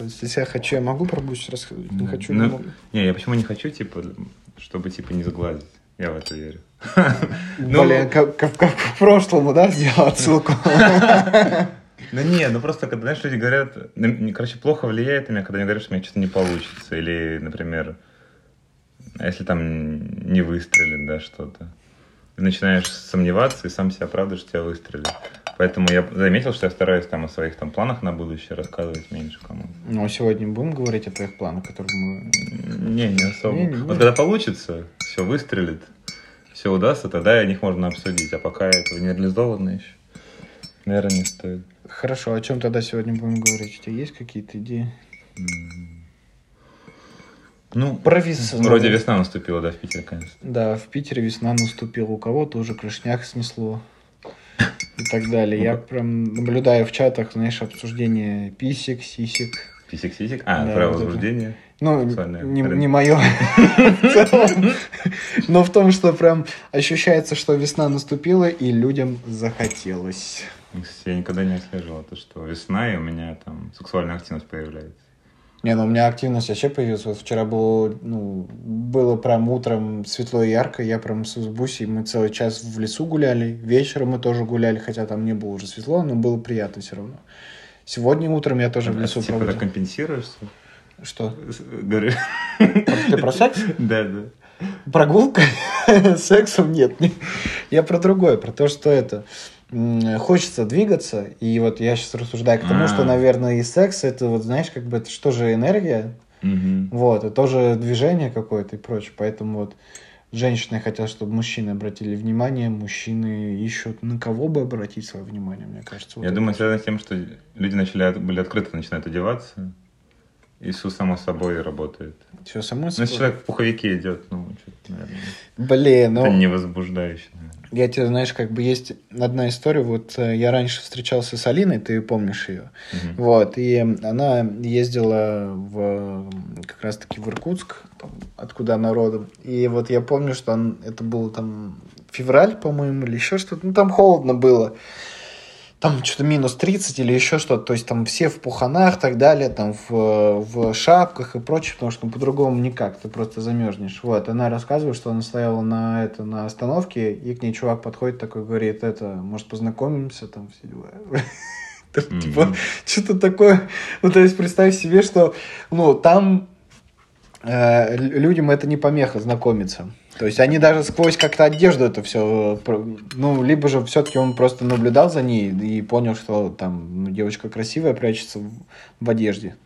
То есть, если я хочу, я могу про будущее рассказывать, не хочу, Ну, не могу. Не, я почему не хочу, типа, чтобы, типа, не сглазить. Я в это верю. Ну, Блин, как, как- к прошлому, да, сделал отсылку? Ну не, ну просто, когда, знаешь, люди говорят, ну, короче, плохо влияет на меня, когда они говорят, что у меня что-то не получится, или, например, а если там не выстрелит, да, что-то. Ты начинаешь сомневаться и сам себя оправдываешь, что тебя выстрелит. Поэтому я заметил, что я стараюсь там о своих там планах на будущее рассказывать меньше кому. Ну, а сегодня будем говорить о твоих планах, которые мы... Не, не особо. Не, не вот когда получится, все выстрелит, все удастся, тогда о них можно обсудить. А пока этого не реализовано еще, наверное, не стоит. Хорошо, о чем тогда сегодня будем говорить? У тебя есть какие-то идеи? Ну, Про весну. вроде весна наступила, да, в Питере, конечно. Да, в Питере весна наступила, у кого-то уже крышняк снесло и так далее. Я прям наблюдаю в чатах, знаешь, обсуждение писек, сисек. Писик-сисик. А, Да, про вот возбуждение. Ну, не, не мое но в том, что прям ощущается, что весна наступила и людям захотелось. Я никогда не отслеживал то, что весна, и у меня там сексуальная активность появляется. Не, ну у меня активность вообще появилась. Вот вчера было, ну, было прям утром светло и ярко. Я прям с Бусей, мы целый час в лесу гуляли. Вечером мы тоже гуляли, хотя там не было уже светло, но было приятно все равно. Сегодня утром я тоже в А лесу типа, проводил. компенсируешься? Что? Говорю. Ты про секс? Да, да. Прогулка? Сексом нет. не- Я про другое, про то, что это... Хочется двигаться, и вот я сейчас рассуждаю к тому, А. что, наверное, и секс, это вот, знаешь, как бы это что же энергия, Мгм. Вот, это тоже движение какое-то и прочее. Поэтому вот женщины хотят, чтобы мужчины обратили внимание, мужчины ищут на кого бы обратить свое внимание, мне кажется. вот Я думаю, связано с тем, что люди начали, были открыто начинают одеваться, и все само собой работает. Всё само Ну, собой. человек в пуховике идет, ну, что-то, наверное, Блин, ну, это не возбуждающе. наверное. я тебе, знаешь, как бы есть одна история. Вот э, я раньше встречался с Алиной, ты помнишь ее. Мгм. Вот, и она ездила в, как раз-таки в Иркутск, там, откуда она родом. И вот я помню, что он- это был там февраль, по-моему, или еще что-то. Ну, там холодно было. Там что-то минус 30 или еще что-то. То есть там все в пуханах и так далее, там в, в шапках и прочее, потому что ну, по-другому никак, ты просто замерзнешь. Вот, она рассказывает, что она стояла на, это, на остановке, и к ней чувак подходит такой, говорит, это, может, познакомимся, там все дела. Типа, что-то такое. Ну, то есть, представь себе, что, ну, там э, лю- людям это не помеха знакомиться. То есть они даже сквозь как-то одежду это все, ну, либо же все-таки он просто наблюдал за ней и понял, что там ну, девочка красивая прячется в, в одежде.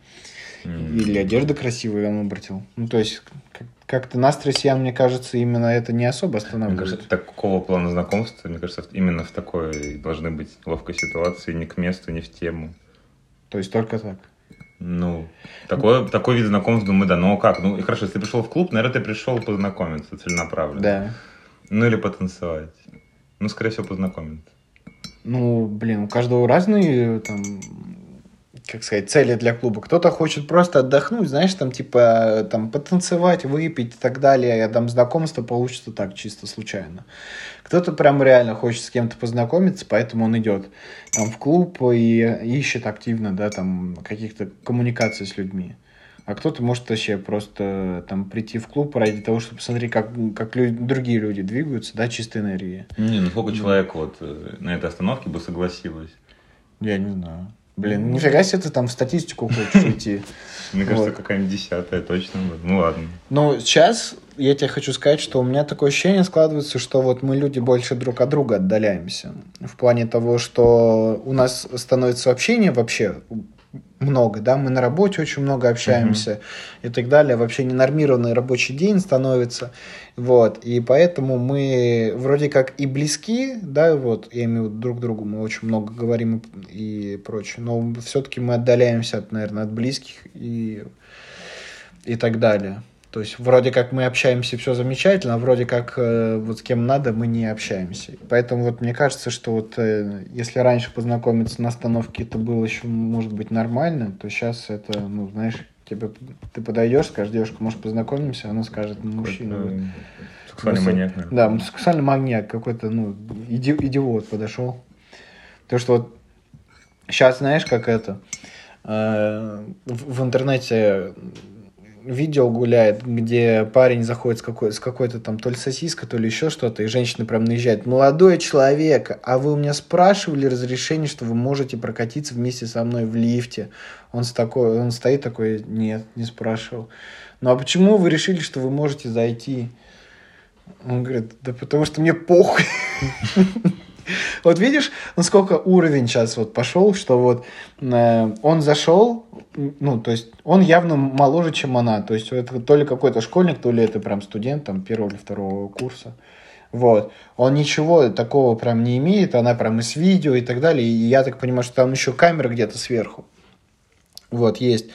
Или одежда красивая, он обратил. Ну, то есть как- как-то нас, россиян, мне кажется, именно это не особо Мне останавливает. кажется, это такого плана знакомства, мне кажется, именно в такой должны быть ловкой ситуации, не к месту, не в тему. То есть только так. Ну, такой, такой вид знакомств, думаю, да. Ну, а как? Ну, и хорошо, если ты пришел в клуб, наверное, ты пришел познакомиться целенаправленно. Да. Ну, или потанцевать. Ну, скорее всего, познакомиться. Ну, блин, у каждого разные, там, как сказать, цели для клуба. Кто-то хочет просто отдохнуть, знаешь, там, типа, там, потанцевать, выпить и так далее, а там знакомство получится так, чисто случайно. Кто-то прям реально хочет с кем-то познакомиться, поэтому он идет там в клуб и ищет активно, да, там, каких-то коммуникаций с людьми. А кто-то может вообще просто там прийти в клуб ради того, чтобы посмотреть, как, как лю- другие люди двигаются, да, чистой энергии. Не, ну сколько человек вот э, на этой остановке бы согласилось? Я не знаю. Блин, нифига себе ты там в статистику хочешь уйти. Мне кажется, Вот. какая-нибудь десятая точно. Ну, ладно. Но сейчас я тебе хочу сказать, что у меня такое ощущение складывается, что вот мы люди больше друг от друга отдаляемся. В плане того, что у нас становится общение вообще много, да, мы на работе очень много общаемся и так далее, вообще ненормированный рабочий день становится, вот, и поэтому мы вроде как и близки, да, вот, я имею в виду друг другу, мы очень много говорим и прочее, но все-таки мы отдаляемся, от, наверное, от близких и, и так далее. То есть вроде как мы общаемся, все замечательно, а вроде как э, вот с кем надо, мы не общаемся. Поэтому вот мне кажется, что вот э, если раньше познакомиться на остановке это было еще, может быть, нормально, то сейчас это, ну, знаешь, тебе, ты подойдешь, скажешь, девушка, может, познакомимся, она скажет, ну, мужчина. вы». Какой-то Сексуальный Ну, маньяк, наверное. Да, сексуальный маньяк какой-то, ну, иди- идиот подошел. То, что вот сейчас, знаешь, как это, э, в, в интернете видео гуляет, где парень заходит с, какой, какой-то там то ли сосиской, то ли еще что-то, и женщина прям наезжает. Молодой человек, а вы у меня спрашивали разрешение, что вы можете прокатиться вместе со мной в лифте? Он, с такой, он стоит такой, нет, не спрашивал. Ну а почему вы решили, что вы можете зайти? Он говорит, да потому что мне похуй. Вот видишь, насколько уровень сейчас вот пошел, что вот э, он зашел, ну, то есть он явно моложе, чем она. То есть это то ли какой-то школьник, то ли это прям студент там первого или второго курса. Вот. Он ничего такого прям не имеет, она прям и с видео и так далее. И я так понимаю, что там еще камера где-то сверху. Вот, есть.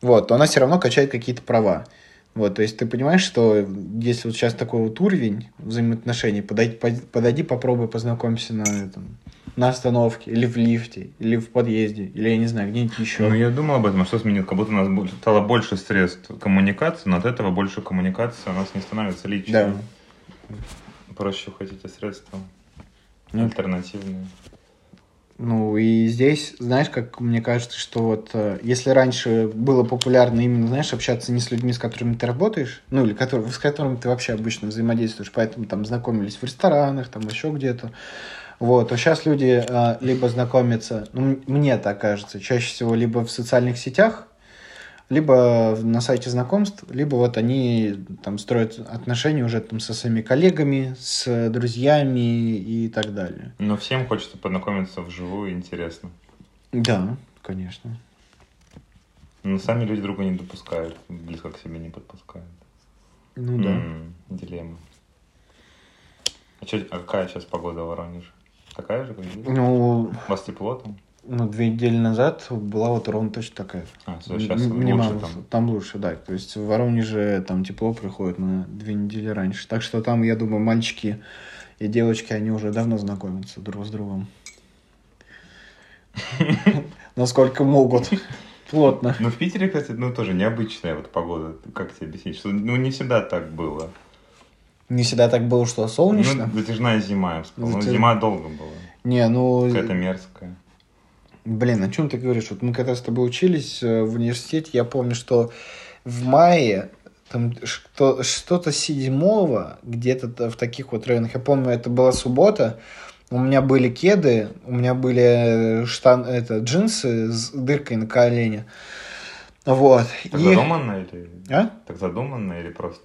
Вот, то она все равно качает какие-то права. Вот, то есть ты понимаешь, что если вот сейчас такой вот уровень взаимоотношений, подойди, подойди попробуй познакомься на этом, на остановке, или в лифте, или в подъезде, или я не знаю, где-нибудь еще. Ну, я думал об этом, а что сменил, как будто у нас стало больше средств коммуникации, но от этого больше коммуникации у нас не становится личной. Да. Проще уходить от средства ну, альтернативные. Ну и здесь, знаешь, как мне кажется, что вот э, если раньше было популярно именно, знаешь, общаться не с людьми, с которыми ты работаешь, ну или который, с которыми ты вообще обычно взаимодействуешь, поэтому там знакомились в ресторанах, там еще где-то, вот, то сейчас люди э, либо знакомятся, ну мне так кажется, чаще всего либо в социальных сетях, либо на сайте знакомств, либо вот они там строят отношения уже там со своими коллегами, с друзьями и так далее. Но всем хочется познакомиться вживую, интересно. Да, конечно. Но сами люди друга не допускают, близко к себе не подпускают. Ну да. М-м, дилемма. А, чё, а какая сейчас погода в Воронеже? Такая же, как здесь? Ну... У вас тепло там? Ну, две недели назад была вот ровно точно такая. А, сейчас лучше там? Там лучше, да. То есть в Воронеже там тепло приходит на две недели раньше. Так что там, я думаю, мальчики и девочки, они уже давно знакомятся друг с другом. Насколько могут. Плотно. Ну, в Питере, кстати, ну, тоже необычная вот погода. Как тебе объяснить? Что, ну, не всегда так было. Не всегда так было, что солнечно? Ну, затяжная зима, я вспомнил. Затяж... Ну, зима долго была. Не, ну... Какая-то мерзкая. Блин, о чем ты говоришь? Вот мы когда с тобой учились э, в университете, я помню, что в мае там что, что-то седьмого, где-то в таких вот районах, я помню, это была суббота, у меня были кеды, у меня были штан, это, джинсы с дыркой на колене. Вот. Так и... задуманно или... А? Так задуманно или просто...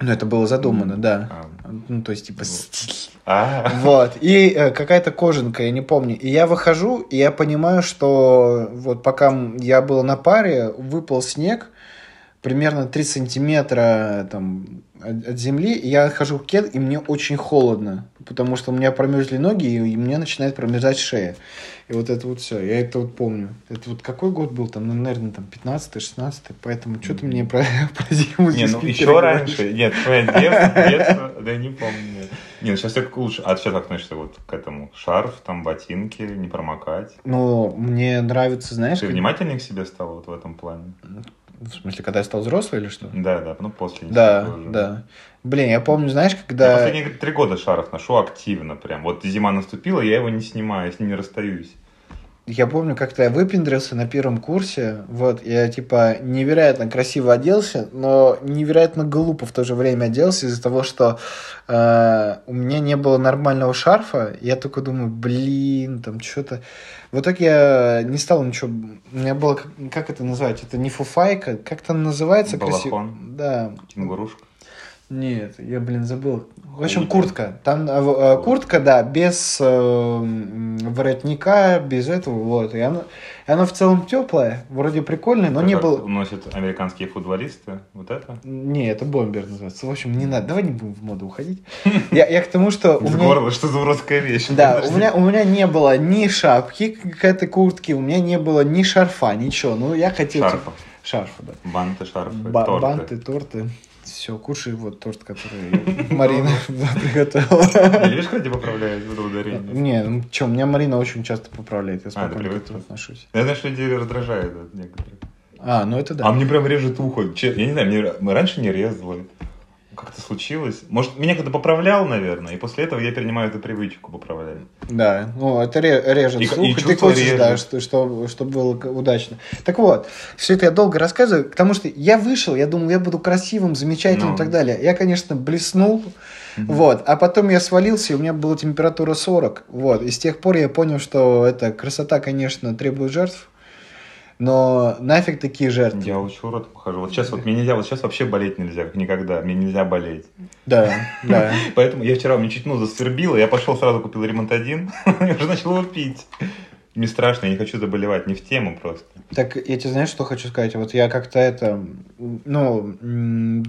Ну, это было задумано, да. А. Ну, то есть, типа, стиль. А. Вот. И э, какая-то кожанка, я не помню. И я выхожу, и я понимаю, что вот пока я был на паре, выпал снег, примерно 3 сантиметра там, от земли, и я хожу в кед, и мне очень холодно, потому что у меня промерзли ноги, и мне начинает промерзать шея. И вот это вот все, я это вот помню. Это вот какой год был там, ну, наверное, там 15-16, поэтому что ты мне про, про зиму Не, ну еще раньше, нет, твое детство, детство, да не помню. Не, ну сейчас все лучше. А сейчас как относишься вот к этому? Шарф, там, ботинки, не промокать? Ну, мне нравится, знаешь... Ты как... внимательнее к себе стал вот в этом плане? В смысле, когда я стал взрослый или что? Да, да, ну после. Да, да. Блин, я помню, знаешь, когда... Я последние три года шарф ношу активно прям. Вот зима наступила, я его не снимаю, я с ним не расстаюсь я помню, как-то я выпендрился на первом курсе, вот, я, типа, невероятно красиво оделся, но невероятно глупо в то же время оделся из-за того, что э, у меня не было нормального шарфа, я только думаю, блин, там, что-то... В итоге я не стал ничего... У меня было, как, это называть, это не фуфайка, как это называется красиво? Да. Кенгурушка. Нет, я, блин, забыл. В общем, куртка. Там э, э, куртка, да, без э, воротника, без этого, вот. И она, и она в целом теплая, вроде прикольная, но это не было... Носят американские футболисты, вот это? Не, это бомбер называется. В общем, не надо, давай не будем в моду уходить. Я, я к тому, что... Из горла, что за уродская вещь. Да, у меня, у меня не было ни шапки к этой куртке, у меня не было ни шарфа, ничего. Ну, я хотел... Шарфа. Шарфа, да. Банты, шарфы, торты. Банты, торты. Все, кушай вот торт, который Марина приготовила. Видишь, как тебя поправляет это ударение? Не, ну что, меня Марина очень часто поправляет, я а, спокойно к этому отношусь. Я знаю, что людей раздражает некоторые. А, ну это да. А мне прям режет ухо. Я не знаю, мне раньше не резало. Как-то случилось. Может, меня когда поправлял, наверное, и после этого я перенимаю эту привычку поправлять. Да, ну это ре- режет И- слух, и и, ты хочешь, режет. да, что, что, чтобы было удачно. Так вот, все это я долго рассказываю, потому что я вышел, я думал, я буду красивым, замечательным Ну. и так далее. Я, конечно, блеснул, вот, а потом я свалился, и у меня была температура 40, вот, и с тех пор я понял, что эта красота, конечно, требует жертв, но нафиг такие жертвы. Я очень урод похожу. Вот сейчас вот мне нельзя, вот сейчас вообще болеть нельзя, как никогда. Мне нельзя болеть. Да, да. Поэтому я вчера, мне чуть нос засвербило, я пошел сразу купил ремонт-1, и уже начал его пить. Мне страшно, я не хочу заболевать, не в тему просто. Так, я тебе знаешь, что хочу сказать? Вот я как-то это, ну,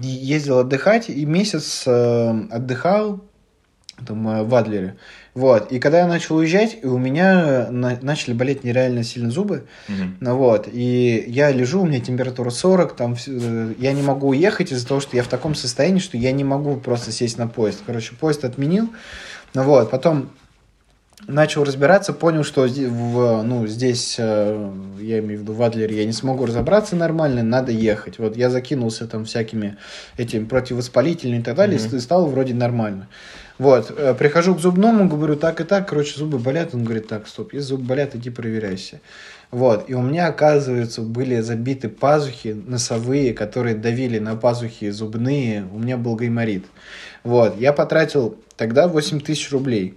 ездил отдыхать, и месяц э, отдыхал там, в Адлере. Вот, и когда я начал уезжать, и у меня на- начали болеть нереально сильно зубы, ну вот, и я лежу, у меня температура 40, там, э, я не могу уехать из-за того, что я в таком состоянии, что я не могу просто сесть на поезд. Короче, поезд отменил, ну вот, потом начал разбираться, понял, что в, ну, здесь, э, я имею в виду в Адлере, я не смогу разобраться нормально, надо ехать. Вот я закинулся там всякими этими противовоспалительными и так далее, Мгм. и стало вроде нормально. Вот, э, прихожу к зубному, говорю, так и так, короче, зубы болят. Он говорит, так, стоп, если зубы болят, иди проверяйся. Вот, и у меня, оказывается, были забиты пазухи носовые, которые давили на пазухи зубные, у меня был гайморит. Вот, я потратил тогда 8 тысяч рублей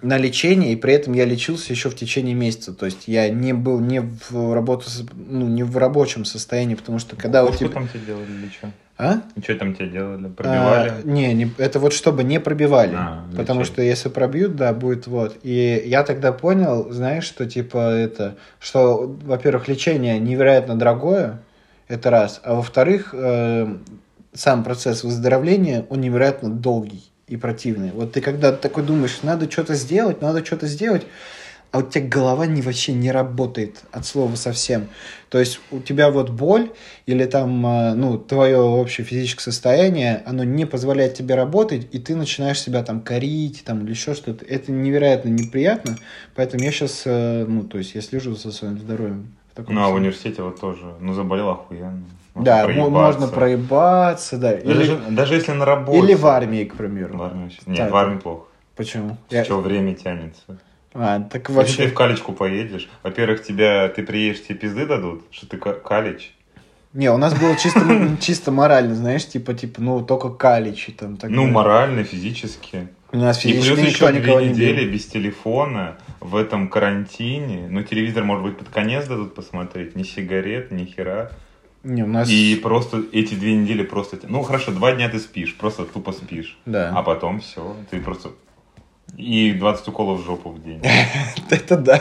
на лечение, и при этом я лечился еще в течение месяца. То есть я не был не в работу, ну, не в рабочем состоянии, потому что когда у Что тебя... там тебе делали или что? А? Что там тебе делали? Пробивали? А, не, не, это вот чтобы не пробивали. А, потому лечили. что если пробьют, да, будет вот. И я тогда понял, знаешь, что типа это, что, во-первых, лечение невероятно дорогое, это раз, а во-вторых, э, сам процесс выздоровления, он невероятно долгий и противный. Вот ты когда такой думаешь, надо что-то сделать, надо что-то сделать, а у тебя голова не, вообще не работает от слова совсем. То есть у тебя вот боль или там, э, ну, твое общее физическое состояние, оно не позволяет тебе работать, и ты начинаешь себя там корить там, или еще что-то. Это невероятно неприятно, поэтому я сейчас, ну, то есть я слежу за своим здоровьем. Ну, а в университете вот тоже. Ну, заболел охуенно. Можно Да, проебаться. можно проебаться, да. Или, Даже, даже если на работе. или в армии, к примеру. В армии Нет, Так. в армии плохо. Почему? С Я- время тянется. А, так Если вообще... ты в калечку поедешь, во-первых, тебя, ты приедешь, тебе пизды дадут, что ты ка- калич. Не, у нас было чисто, чисто морально, знаешь, типа, типа, ну, только каличи там. так Ну, морально, физически. У нас И плюс физически еще две не недели без телефона в этом карантине. Ну, телевизор, может быть, под конец дадут посмотреть. Ни сигарет, ни хера. Не, у нас... И просто эти две недели просто... Ну, хорошо, два дня ты спишь, просто тупо спишь. Да. А потом все, ты просто... И 20 уколов в жопу в день. Это да.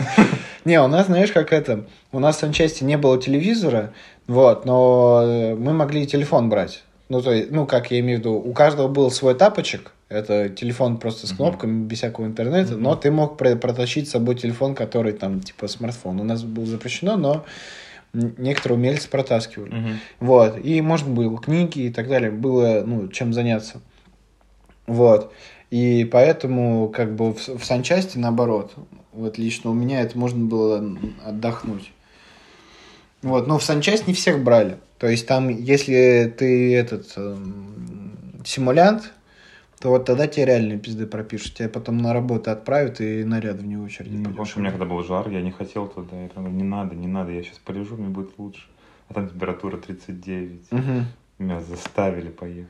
Не, у нас, знаешь, как это... У нас в санчасти не было телевизора, вот, но э, мы могли телефон брать. Ну, то есть, ну, как я имею в виду, у каждого был свой тапочек, это телефон просто с кнопками, без всякого интернета, но ты мог про- протащить с собой телефон, который там, типа, смартфон. У нас было запрещено, но некоторые умельцы протаскивали. Мгм. Вот. И можно было книги и так далее. Было, ну, чем заняться. Вот. И поэтому, как бы, в, в санчасти, наоборот, вот лично у меня это можно было отдохнуть. Вот, но в санчасть не всех брали. То есть там, если ты этот эм, симулянт, то вот тогда тебе реально пизды пропишут. Тебя потом на работу отправят и наряд вне очереди. Ну, пойдешь. потому что у меня когда был жар, я не хотел туда. Я говорю, не надо, не надо, я сейчас полежу, мне будет лучше. А там температура 39. Мгм. Меня заставили поехать.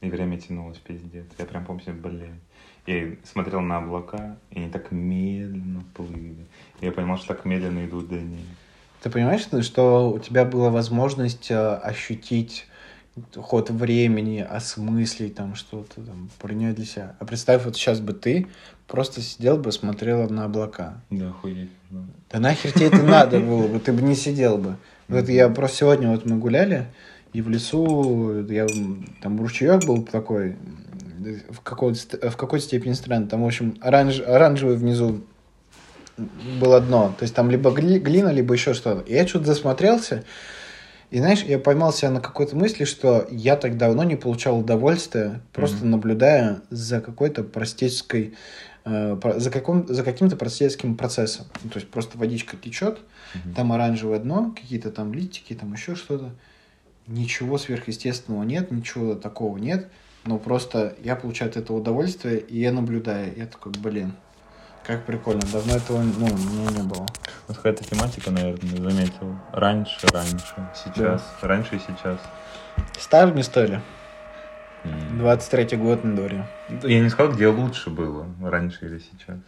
И время тянулось, пиздец. Я прям помню, себе, блин. Я смотрел на облака, и они так медленно плыли. Я понимал, что так медленно идут до них. Ты понимаешь, что- у тебя была возможность э, ощутить ход времени, осмыслить там что-то, там, принять для себя. А представь, вот сейчас бы ты просто сидел бы, смотрел на облака. Да, охуеть. ну. Да нахер тебе это надо было бы, ты бы не сидел бы. Вот я просто сегодня вот мы гуляли, и в лесу, я, там ручеек был такой, в какой-то, ст- в какой-то степени странный. Там, в общем, оранж, оранжевый внизу было дно. То есть там либо гли- глина, либо еще что-то. И я что-то засмотрелся, и знаешь, я поймал себя на какой-то мысли, что я так давно не получал удовольствия, просто Мгм. наблюдая за какой-то простецкой, э, за, каком, за каким-то простецким процессом. Ну, то есть просто водичка течет, Мгм. там оранжевое дно, какие-то там листики, там еще что-то. Ничего сверхъестественного нет, ничего такого нет, но просто я получаю от этого удовольствие, и я наблюдаю, я такой, блин, как прикольно, давно этого ну, меня не было. Вот какая-то тематика, наверное, заметил. Раньше, раньше, сейчас, раньше и сейчас. Старые не стали. М. 23-й год на дворе. Я не сказал, где лучше было, раньше или сейчас.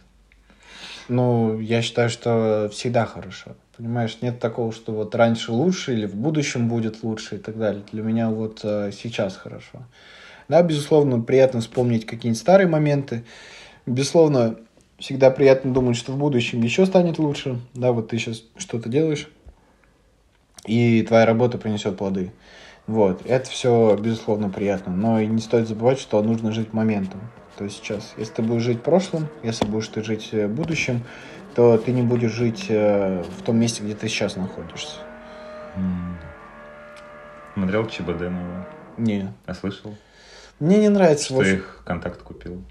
Ну, я считаю, что всегда хорошо. Понимаешь, нет такого, что вот раньше лучше или в будущем будет лучше и так далее. Для меня вот э, сейчас хорошо. Да, безусловно, приятно вспомнить какие-нибудь старые моменты. Безусловно, всегда приятно думать, что в будущем еще станет лучше. Да, вот ты сейчас что-то делаешь, и твоя работа принесет плоды. Вот, это все, безусловно, приятно. Но и не стоит забывать, что нужно жить моментом. То есть сейчас, если ты будешь жить прошлым, если будешь ты жить э, будущим, то ты не будешь жить э, в том месте, где ты сейчас находишься. Смотрел ЧБД новое? Не. Я слышал, Мне не нравится что вот их контакт купил.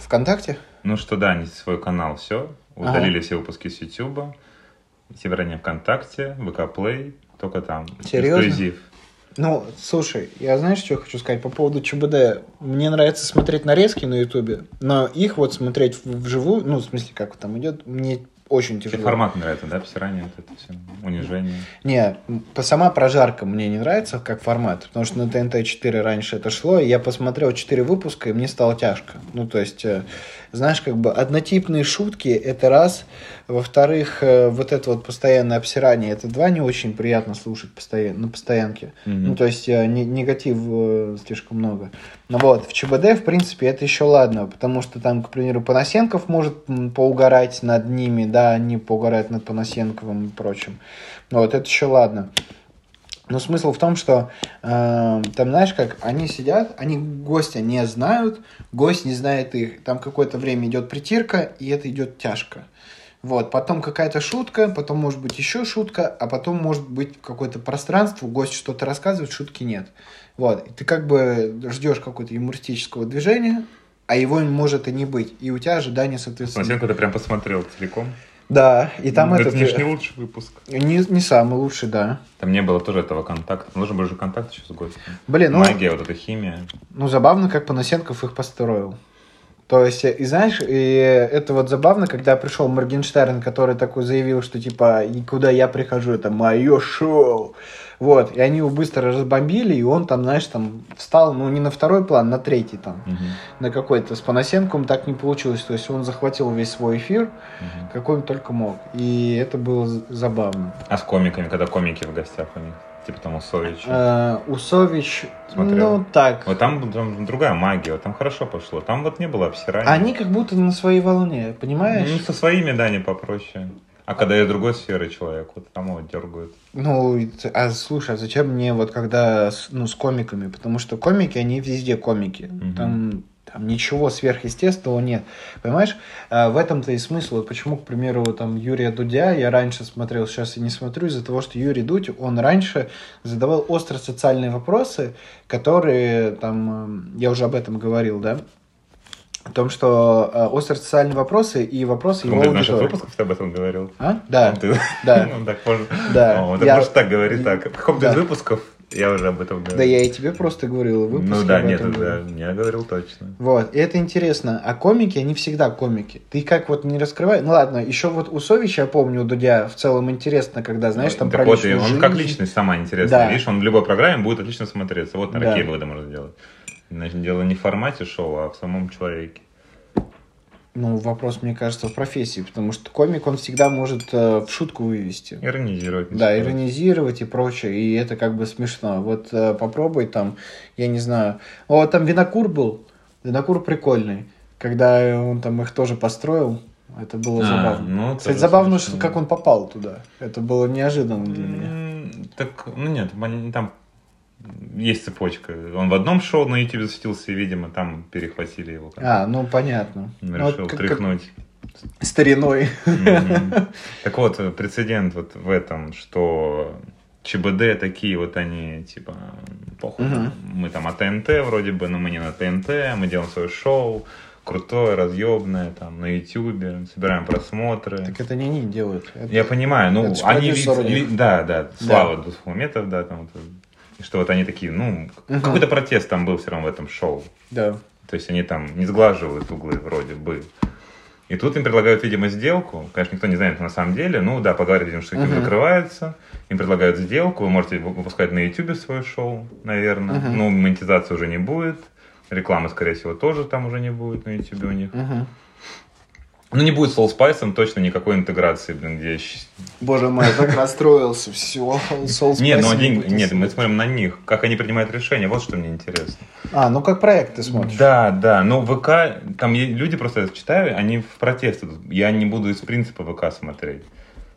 ВКонтакте. Ну что да, они свой канал все, удалили все выпуски с Ютуба, собрание ВКонтакте, ВК Play, только там. Серьезно? Эксклюзив. Ну, слушай, я знаешь, что хочу сказать по поводу ЧБД? Мне нравится смотреть нарезки на Ютубе, но их вот смотреть вживую, ну, в смысле, как там идет, мне очень Тебе тяжело. формат нравится, да, обсирание, вот это все, унижение. Не, по- сама прожарка мне не нравится как формат, потому что на ТНТ-4 раньше это шло, и я посмотрел 4 выпуска, и мне стало тяжко. Ну, то есть, э, знаешь, как бы однотипные шутки – это раз, во-вторых, э, вот это вот постоянное обсирание – это два, не очень приятно слушать постоянно, на постоянке. Мгм. Ну, то есть, э, не- негатив э, слишком много. Ну вот, в ЧБД, в принципе, это еще ладно, потому что там, к примеру, Панасенков может поугарать над ними, да, они поугарают над Панасенковым и прочим. Ну вот, это еще ладно. Но смысл в том, что э, там, знаешь, как они сидят, они гостя не знают, гость не знает их. Там какое-то время идет притирка, и это идет тяжко. Вот, потом какая-то шутка, потом может быть еще шутка, а потом может быть какое-то пространство, гость что-то рассказывает, шутки нет. Вот, и ты как бы ждешь какого-то юмористического движения, а его может и не быть. И у тебя ожидания, соответственно. Панасенко ты прям посмотрел целиком. Да, и там это этот... не, ж не лучший выпуск. не, не самый лучший, да. Там не было тоже этого контакта. Нужен был же контакт еще с гостем. Блин, ну... Магия, вот эта химия. Ну, забавно, как Панасенков их построил. То есть, и знаешь, и это вот забавно, когда пришел Моргенштерн, который такой заявил, что типа, куда я прихожу, это мое шоу. Вот, и они его быстро разбомбили, и он там, знаешь, там встал, ну, не на второй план, на третий там, Мгм. на какой-то. С Панасенковым так не получилось, то есть он захватил весь свой эфир, Мгм. какой он только мог. И это было забавно. А с комиками, когда комики в гостях у них? Типа там Усович. Э, Усович, Смотрел. ну, так. Вот там, там другая магия, вот там хорошо пошло. Там вот не было обсирания. Они как будто на своей волне, понимаешь? Ну, со своими, да, не попроще. А когда я другой сферы человек, вот там его дергают. Ну, а слушай, а зачем мне вот когда с, ну, с комиками? Потому что комики, они везде комики. Мгм. Там, там ничего сверхъестественного нет. Понимаешь? А в этом-то и смысл. Вот почему, к примеру, там Юрия Дудя я раньше смотрел, сейчас я не смотрю, из-за того, что Юрий Дудь, он раньше задавал остро социальные вопросы, которые там, эм, я уже об этом говорил, да? О том, что э, остро социальные вопросы и вопросы его Он наших аудитории. выпусков ты об этом говорил? А? Да, Ты- да. Ну, так можно. Да. О, ты Я- можешь так говорить так. В каком-то Да. из выпусков я уже об этом говорил. Да я и тебе просто говорил, в Ну да, нет, да, я говорил точно. Вот, и это интересно. А комики, они всегда комики. Ты как вот не раскрываешь... Ну ладно, еще вот у Совича, я помню, у Дудя в целом интересно, когда, знаешь, там так про вот, он как личность сама интересная. Да. Видишь, он в любой программе будет отлично смотреться. Вот на Да. Это можно сделать. Значит, дело не в формате шоу, а в самом человеке. Ну, вопрос, мне кажется, в профессии, потому что комик, он всегда может э, в шутку вывести. Иронизировать. Да, стоит. иронизировать и прочее, и это как бы смешно. Вот э, попробуй там, я не знаю. О, там Винокур был. Винокур прикольный. Когда он там их тоже построил, это было А, забавно. ну, Кстати, забавно, смешно. что как он попал туда. Это было неожиданно для меня. Так, ну нет, там есть цепочка. Он в одном шоу на YouTube засветился, и, видимо, там перехватили его. А, ну понятно. Он Ну, решил как- тряхнуть. как стариной. Мгм. Так вот, прецедент вот в этом, что ЧБД такие вот они, типа, похуй, Мгм. мы там от ТНТ вроде бы, но мы не на ТНТ, мы делаем свое шоу, крутое, разъемное, там, на Ютубе, собираем просмотры. Так это не они делают. Это- Я понимаю, ну, Это они ви- да, да, Слава Дусфуметов, да, там вот, что вот они такие, ну, Мгм. какой-то протест там был все равно в этом шоу. Да. То есть они там не сглаживают углы вроде бы. И тут им предлагают, видимо, сделку. Конечно, никто не знает на самом деле. Ну да, поговорили, видимо, что YouTube Мгм. закрывается. Им предлагают сделку. Вы можете вы- выпускать на YouTube свое шоу, наверное. Мгм. Ну, монетизации уже не будет. Рекламы, скорее всего, тоже там уже не будет на YouTube у них. Мгм. Ну, не будет Soul Spice точно никакой интеграции, блин, где... Боже мой, я так расстроился. Все, Soul Нет, ну Spice один... будет Нет, мы смотрим на них. Как они принимают решения. Вот что мне интересно. А, ну как проект ты смотришь? Да, да. Ну, ВК, там люди просто я читаю, они в протест идут. Я не буду из принципа ВК смотреть.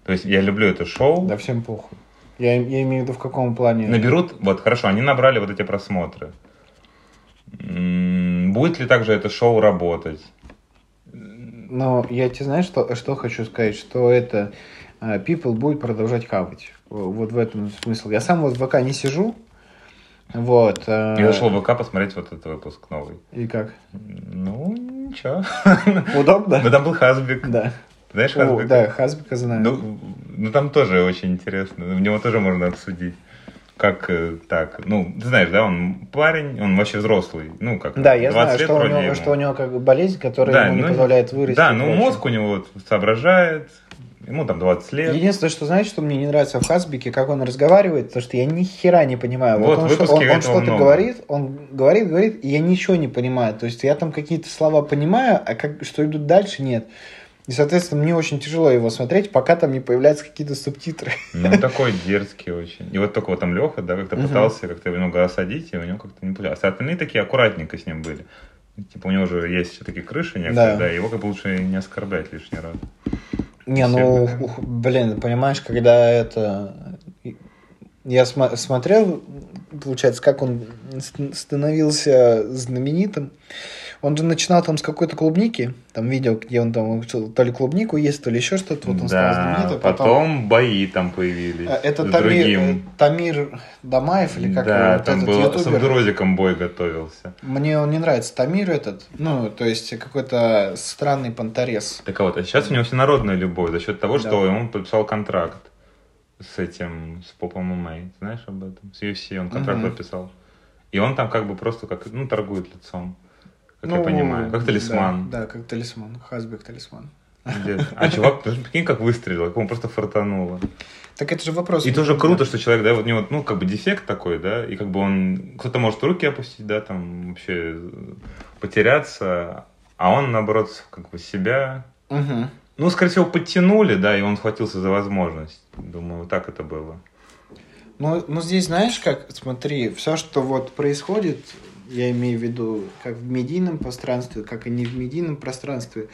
То есть я люблю это шоу. Да всем похуй. Я, я имею в виду в каком плане. Наберут, вот хорошо, они набрали вот эти просмотры. Будет ли также это шоу работать? Но я тебе знаешь, что, что хочу сказать, что это э, people будет продолжать хавать. В- Вот в этом смысл. Я сам вот в ВК не сижу. Вот. э, Я зашел в ВК посмотреть вот этот выпуск новый. И как? Ну, ничего. Удобно? Ну, там был Хазбик. Да. Знаешь О, Хазбика? да, Хазбика знаю. Ну, ну, там тоже очень интересно. В него тоже можно обсудить. Как э, так? Ну, ты знаешь, да, он парень, он вообще взрослый. Ну, как да, я 20 знаю, что у, него, ему. что у него как бы болезнь, которая Да, ему не ну, позволяет вырасти. Да, ну мозг у него вот соображает, ему там 20 лет. Единственное, что знаешь, что мне не нравится в Хасбике, как он разговаривает, потому что я ни хера не понимаю. Вот, он, в что- он- он что-то говорит, он говорит, говорит, и я ничего не понимаю. То есть я там какие-то слова понимаю, а как, что идут дальше, нет. И, соответственно, мне очень тяжело его смотреть, пока там не появляются какие-то субтитры. Ну, такой дерзкий очень. И вот только вот там Леха, да, как-то Мгм. пытался как-то немного осадить, и у него как-то не получалось. А остальные такие аккуратненько с ним были. Типа у него уже есть все-татаки крыши некоторые, Да. да, его как бы лучше не оскорблять лишний раз. Не, ну, Всем, да. ух, блин, понимаешь, когда это... Я сма- смотрел, получается, как он ст- становился знаменитым. Он же начинал там с какой-то клубники, там видео, где он там то ли клубнику есть, то ли еще что-то, вот он стал да, знаменитым. потом бои там появились. Э, Это с Тамир, другим. э, Тамир Дамаев или как его, да, вот там этот был с ютубер. Абдурозиком бой готовился. Мне он не нравится. Тамир этот, ну, то есть какой-то странный понторез. Так вот, а сейчас у него всенародная любовь за счет того, Да. что он подписал контракт с этим, с Попом ММА. Знаешь об этом? С UFC он контракт Мгм. подписал. И он там как бы просто как, ну, торгует лицом. Как я Ну, понимаю. Как талисман. Да, да, как талисман. Хазбек талисман. А чувак, прикинь, как выстрелил, как ему просто фартануло. Так это же вопрос. И тоже круто, что человек, да, вот у него, ну, как бы дефект такой, да, и как бы он, кто-то может руки опустить, да, там, вообще потеряться, а он, наоборот, как бы себя, Мгм. ну, скорее всего, подтянули, да, и он схватился за возможность. Думаю, вот так это было. Ну, ну, здесь знаешь как, смотри, все, что вот происходит, я имею в виду, как в медийном пространстве, как и не в медийном пространстве,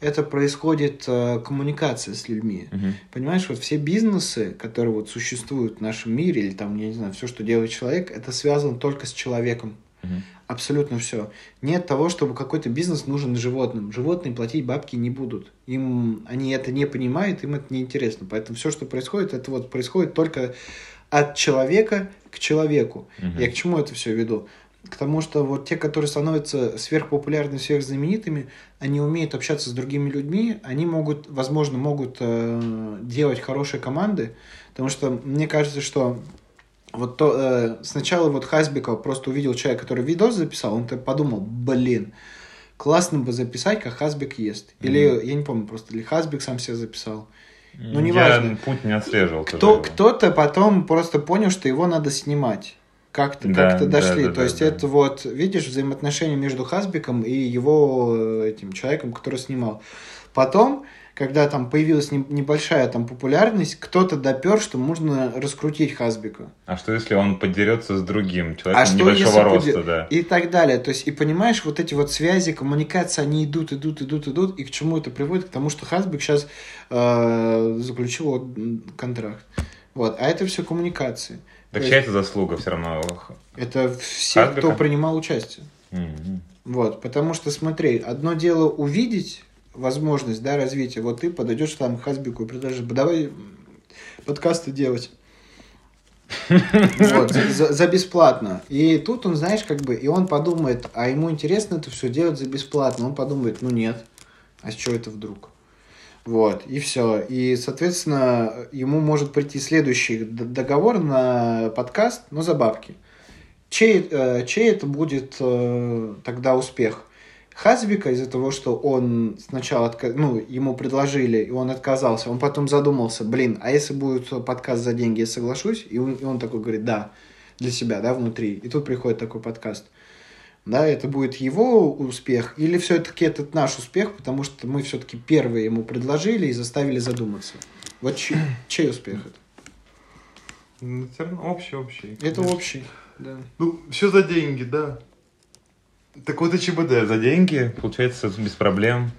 это происходит э, коммуникация с людьми. Понимаешь, вот все бизнесы, которые вот существуют в нашем мире, или там, я не знаю, все, что делает человек, это связано только с человеком. Мгм. Абсолютно все. Нет того, чтобы какой-то бизнес нужен животным. Животные платить бабки не будут. Им они это не понимают, им это не интересно. Поэтому все, что происходит, это вот происходит только от человека к человеку. Мгм. Я к чему это все веду? К тому, что вот те, которые становятся сверхпопулярными, сверхзнаменитыми, они умеют общаться с другими людьми, они могут, возможно, могут э, делать хорошие команды, потому что мне кажется, что вот то, э, сначала вот Хасбиков просто увидел человека, который видос записал, он подумал, блин, классно бы записать, как Хасбик ест. Или, я не помню просто, или Хасбик сам себя записал. Ну, Я неважно. путь не отслеживал. Кто, кто-то потом просто понял, что его надо снимать. Как-то Да, как-то да, дошли. да, То да, есть да. это вот, видишь, взаимоотношения между Хасбиком и его э, этим человеком, который снимал. Потом, когда там появилась не- небольшая там популярность, кто-то допер, что можно раскрутить Хасбика. А что если он подерется с другим человеком А что небольшого роста, поде- да? И так далее. То есть, и понимаешь, вот эти вот связи, коммуникации, они идут, идут, идут, идут. И к чему это приводит? К тому, что Хасбик сейчас э, заключил контракт. Вот. А это все коммуникации. Так чья это заслуга все равно? Это все, кто принимал участие. Мгм. Вот. Потому что, смотри, одно дело увидеть возможность да, развития. Вот ты подойдешь там к Хасбику и предложишь, давай подкасты делать. Вот, за- за бесплатно. И тут он, знаешь, как бы, и он подумает, а ему интересно это все делать за бесплатно. Он подумает, ну нет, а с чего это вдруг? Вот, и все. И, соответственно, ему может прийти следующий договор на подкаст, но за бабки. Чей, э, чей это будет э, тогда успех? Хазбика из-за того, что он сначала, отка- ну, ему предложили, и он отказался, он потом задумался, блин, а если будет подкаст за деньги, я соглашусь? И он, и он такой говорит, да, для себя, да, внутри. И тут приходит такой подкаст. Да, это будет его успех, или все-таки этот наш успех, потому что мы все-таки первые ему предложили и заставили задуматься. Вот чей, чей успех это? Ну, всё равно общий, общий. Это конечно. общий, да. Ну, все за деньги, да. Так вот и ЧБД. За деньги, получается, без проблем.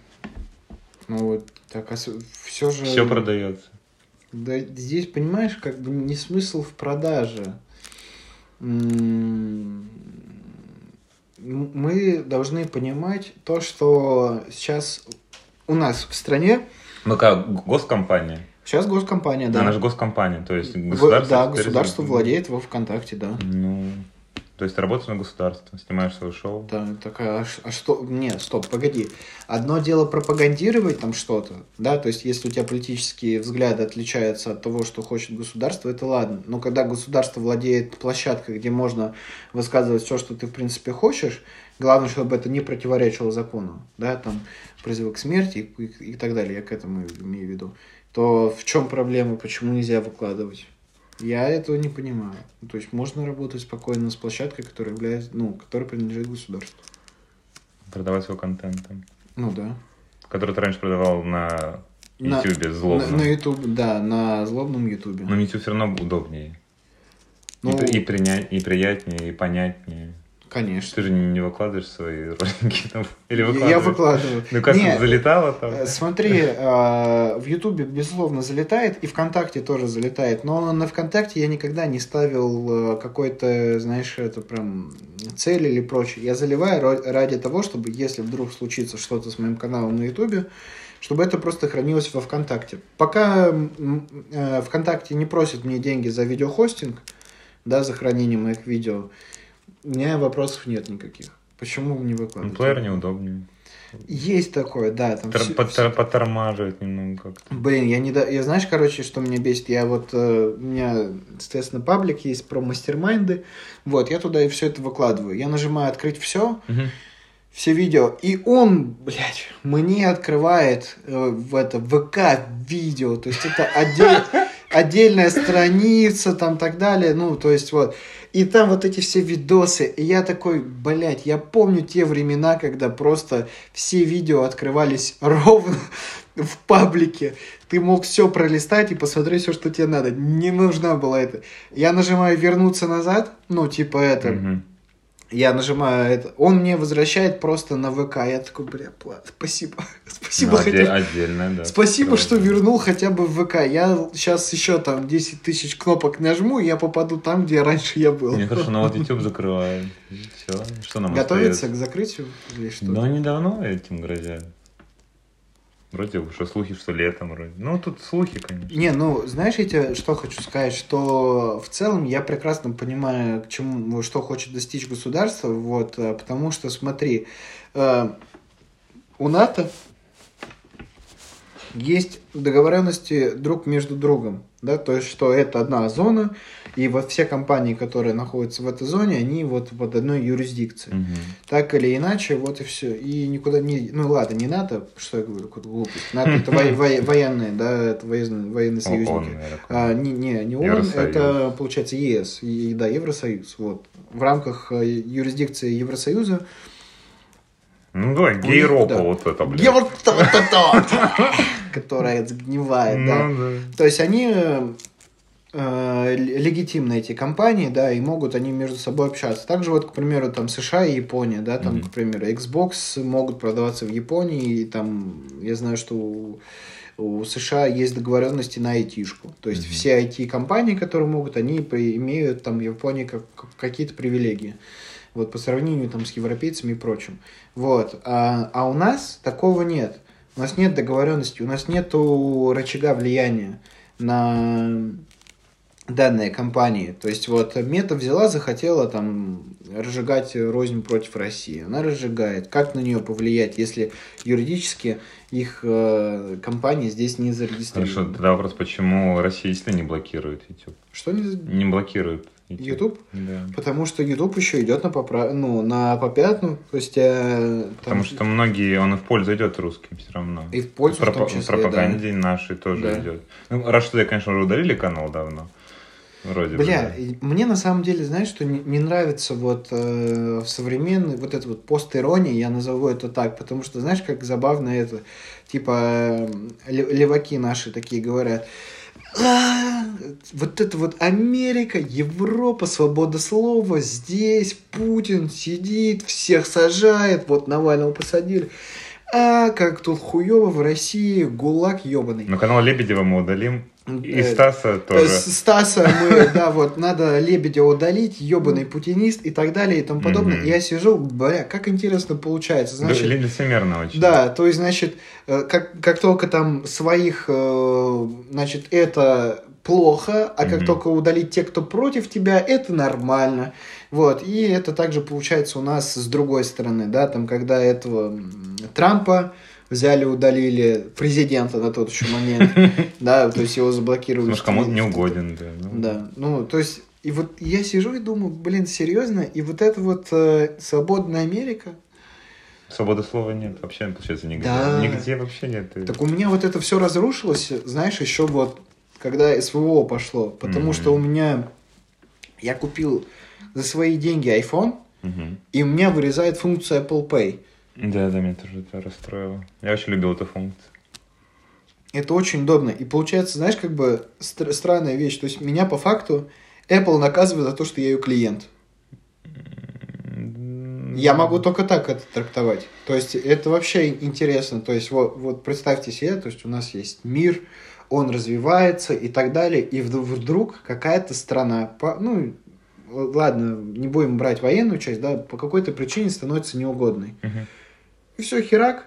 Ну вот, так, а все же... Все продается. Да здесь, понимаешь, как бы не смысл в продаже. М, Мы должны понимать то, что сейчас у нас в стране, Мы как госкомпания. сейчас госкомпания, да. Она же госкомпания, то есть В- государство... да, теперь- государство владеет во ВКонтакте, да. Ну, то есть работаешь на государство, снимаешь свое шоу. Да, такая, а, а что, нет, стоп, погоди. Одно дело пропагандировать там что-то, да, то есть если у тебя политические взгляды отличаются от того, что хочет государство, это ладно. Но когда государство владеет площадкой, где можно высказывать все, что ты в принципе хочешь, главное, чтобы это не противоречило закону, да, там призывы к смерти и, и так далее, я к этому имею в виду, то в чем проблема, почему нельзя выкладывать? Я этого не понимаю. Ну, То есть можно работать спокойно с площадкой, которая является, ну, которая принадлежит государству. Продавать свой контент. там. Ну да. Который ты раньше продавал на На- Ютубе На, злобно. на YouTube, да, на злобном Ютубе. Но YouTube все равно удобнее. Ну, и, и, принять, и приятнее, и понятнее. Конечно. Ты же не, выкладываешь свои ролики там? Или выкладываешь? Я выкладываю. Ну как Не, залетало там? э, Смотри, э, в Ютубе, безусловно, залетает, и ВКонтакте тоже залетает, но на ВКонтакте я никогда не ставил э, какой-то, знаешь, это прям цель или прочее. Я заливаю ради того, чтобы, если вдруг случится что-то с моим каналом на Ютубе, чтобы это просто хранилось во ВКонтакте. Пока ВКонтакте не просит мне деньги за видеохостинг, да, за хранение моих видео, у меня вопросов нет никаких. Почему не Ну, выкладывать? плеер неудобнее. Есть такое, да. Там Тор- всё- потор- Потормаживает немного как-то. Блин, я не да... Я знаешь, короче, что меня бесит? Я вот... э, у меня, соответственно, паблик есть про мастер-майнды. Вот, я туда и все это выкладываю. Я нажимаю открыть все, Мгм. все видео, и он, блядь, мне открывает э, в это ВК видео. То есть это отдель- отдельная страница, там так далее. Ну, то есть вот. И там вот эти все видосы. И я такой, блядь, я помню те времена, когда просто все видео открывались ровно в паблике. Ты мог все пролистать и посмотреть все, что тебе надо. Не нужна была это. Я нажимаю вернуться назад, ну, типа это, Мгм. Я нажимаю это, он мне возвращает просто на ВК. Я такой, бля, пла- спасибо. Спасибо, Ну, хотя- отде- отдельно, да. Спасибо, что Правда. вернул хотя бы в ВК. Я сейчас еще там 10 тысяч кнопок нажму, и я попаду там, где раньше я был. Мне кажется, ну вот YouTube закрывает. Все, что нам Готовится остается? к закрытию или что? Да они давно этим грозят. Вроде уже слухи, что летом вроде. Ну, тут слухи, конечно. Не, ну, знаешь, я тебе что хочу сказать, что в целом я прекрасно понимаю, к чему, что хочет достичь государство, вот, э, потому что, смотри, э, у НАТО есть договоренности друг между другом, да, то есть, что это одна зона, и вот все компании, которые находятся в этой зоне, они вот под одной юрисдикцией. Мгм. Так или иначе, вот и все. И никуда не... Ну ладно, не НАТО, что я говорю, какую-то глупость. НАТО это во- во- военные, да, это военные, военные союзники. А, не, не, не ООН, это получается ЕС, и, да, Евросоюз. Вот. В рамках э, юрисдикции Евросоюза Ну, давай, них, гейропа да. вот это, блядь. Где вот это которая загнивает, да. Ну, да. То есть они э, легитимны эти компании, да, и могут они между собой общаться. Также вот, к примеру, там США и Япония, да, там, Мгм. к примеру, Xbox могут продаваться в Японии, и там, я знаю, что у, у США есть договоренности на айтишку. То есть Мгм. все IT-компании, которые могут, они имеют там в Японии как, как- какие-то привилегии. Вот по сравнению там с европейцами и прочим. Вот. А, а у нас такого нет. У нас нет договоренности, у нас нету рычага влияния на данной компании. То есть вот Мета взяла, захотела там разжигать рознь против России. Она разжигает. Как на нее повлиять, если юридически их э, компания здесь не зарегистрирована? Хорошо, тогда вопрос, почему Россия действительно не блокирует YouTube? Что не... Не блокирует YouTube? YouTube? Да. Потому что YouTube еще идет на, попра... ну, на попятну. То есть, э, там- Потому что многие, он и в пользу идет русским все равно. И в пользу, в Пропа- том числе, пропаганде нашей тоже Да. идет. Ну, раз что, конечно, уже удалили канал давно. Вроде бы. Бля, да. и мне на самом деле, знаешь, что не, не нравится вот э, в современной, вот это вот постирония, я назову это так, потому что, знаешь, как забавно это, типа, э, ле- леваки наши такие говорят, «А, вот это вот Америка, Европа, свобода слова, здесь Путин сидит, всех сажает, вот Навального посадили. А, как тут хуево в России, гулаг ебаный. Но канал Лебедева мы удалим. И Э, Стаса тоже. С- Стаса мы, да, вот, надо Лебедя удалить, ебаный путинист и так далее и тому подобное. И я сижу, бля, как интересно получается. Значит, лицемерно очень. да, то есть, значит, э, как, как только там своих, э, значит, это плохо, а как Мгм. только удалить те, кто против тебя, это нормально. Вот, и это также получается у нас с другой стороны, да, там, когда этого Трампа взяли, удалили президента на тот еще момент, да, то есть его заблокировали. Может, кому-то не угоден, да. ну. Да, ну, то есть, и вот я сижу и думаю, блин, серьезно, и вот это вот э, свободная Америка, Свободы слова нет, вообще, получается, нигде. Да. Нигде вообще нет. Так у меня вот это все разрушилось, знаешь, еще вот, когда СВО пошло. Потому Мгм. что у меня... Я купил за свои деньги iPhone, Мгм. и у меня вырезает функция Apple Pay. Да, да, меня тоже это расстроило. Я очень любил эту функцию. Это очень удобно. И получается, знаешь, как бы стр- странная вещь. То есть меня по факту Apple наказывает за то, что я ее клиент. Я могу только так это трактовать. То есть это вообще интересно. То есть вот, вот представьте себе, то есть у нас есть мир, он развивается и так далее, и вд- вдруг какая-то страна, по, ну ладно, не будем брать военную часть, да, по какой-то причине становится неугодной. Мгм. И все, херак.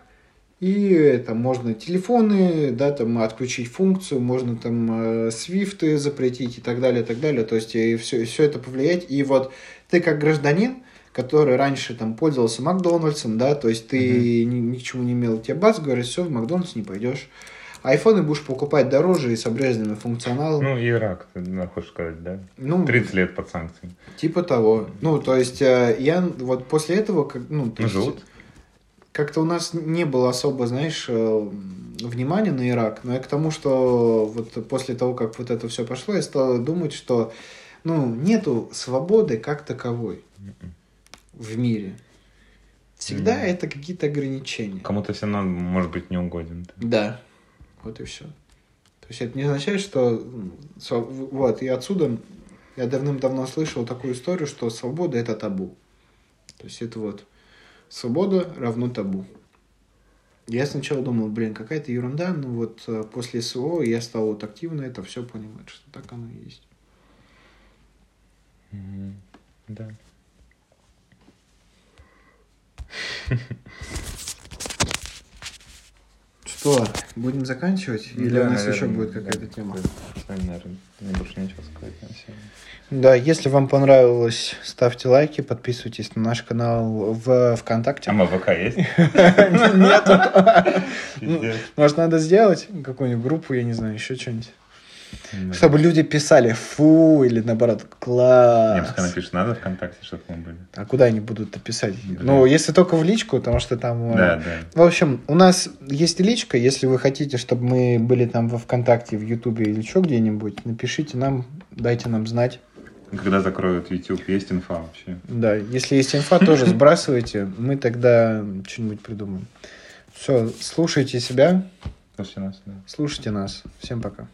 И там можно телефоны, да, там отключить функцию, можно там э, свифты запретить и так далее, и так далее. То есть и все, все это повлиять. И вот ты как гражданин, который раньше там пользовался Макдональдсом, да, то есть ты ни, ни к чему не имел, тебе бац, говорят, все, в Макдональдс не пойдешь. Айфоны будешь покупать дороже и с обрезанным функционалом. Ну, Ирак, ты ну, хочешь сказать, да? Ну, 30 лет под санкциями. Типа того. Ну, то есть э, я вот после этого, как, ну, то Ну, есть, живут. Как-то у нас не было особо, знаешь, э, внимания на Ирак, но я к тому, что вот после того, как вот это все пошло, я стал думать, что, ну, нету свободы как таковой в мире. Всегда Мгм. это какие-то ограничения. Кому-то все равно может быть не угоден. Да, вот и все. То есть это не означает, что... Вот, и отсюда я давным-давно слышал такую историю, что свобода – это табу. То есть это вот свобода равно табу. Я сначала думал, блин, какая-то ерунда, но вот э, после СВО я стал вот активно это все понимать, что так оно и есть. Мгм. Да. Что, будем заканчивать? Или Да, у нас наверное, еще будет да. какая-то тема? С вами, наверное, мне больше нечего сказать на сегодня. Да, если вам понравилось, ставьте лайки, подписывайтесь на наш канал в ВКонтакте. А МВК есть? Нет. Может, надо сделать какую-нибудь группу, я не знаю, еще что-нибудь. Да. Чтобы люди писали фу или наоборот класс. пускай напишут, надо ВКонтакте, чтобы мы были. А куда они будут писать? Блин. Ну, если только в личку, потому что там... э, Да, да. В общем, у нас есть личка, если вы хотите, чтобы мы были там во ВКонтакте, в Ютубе или еще где-нибудь, напишите нам, дайте нам знать. Когда закроют YouTube, есть инфа вообще. Да, если есть инфа, тоже сбрасывайте, мы тогда что-нибудь придумаем. Все, слушайте себя, Слушайте нас, да. слушайте нас. Всем пока.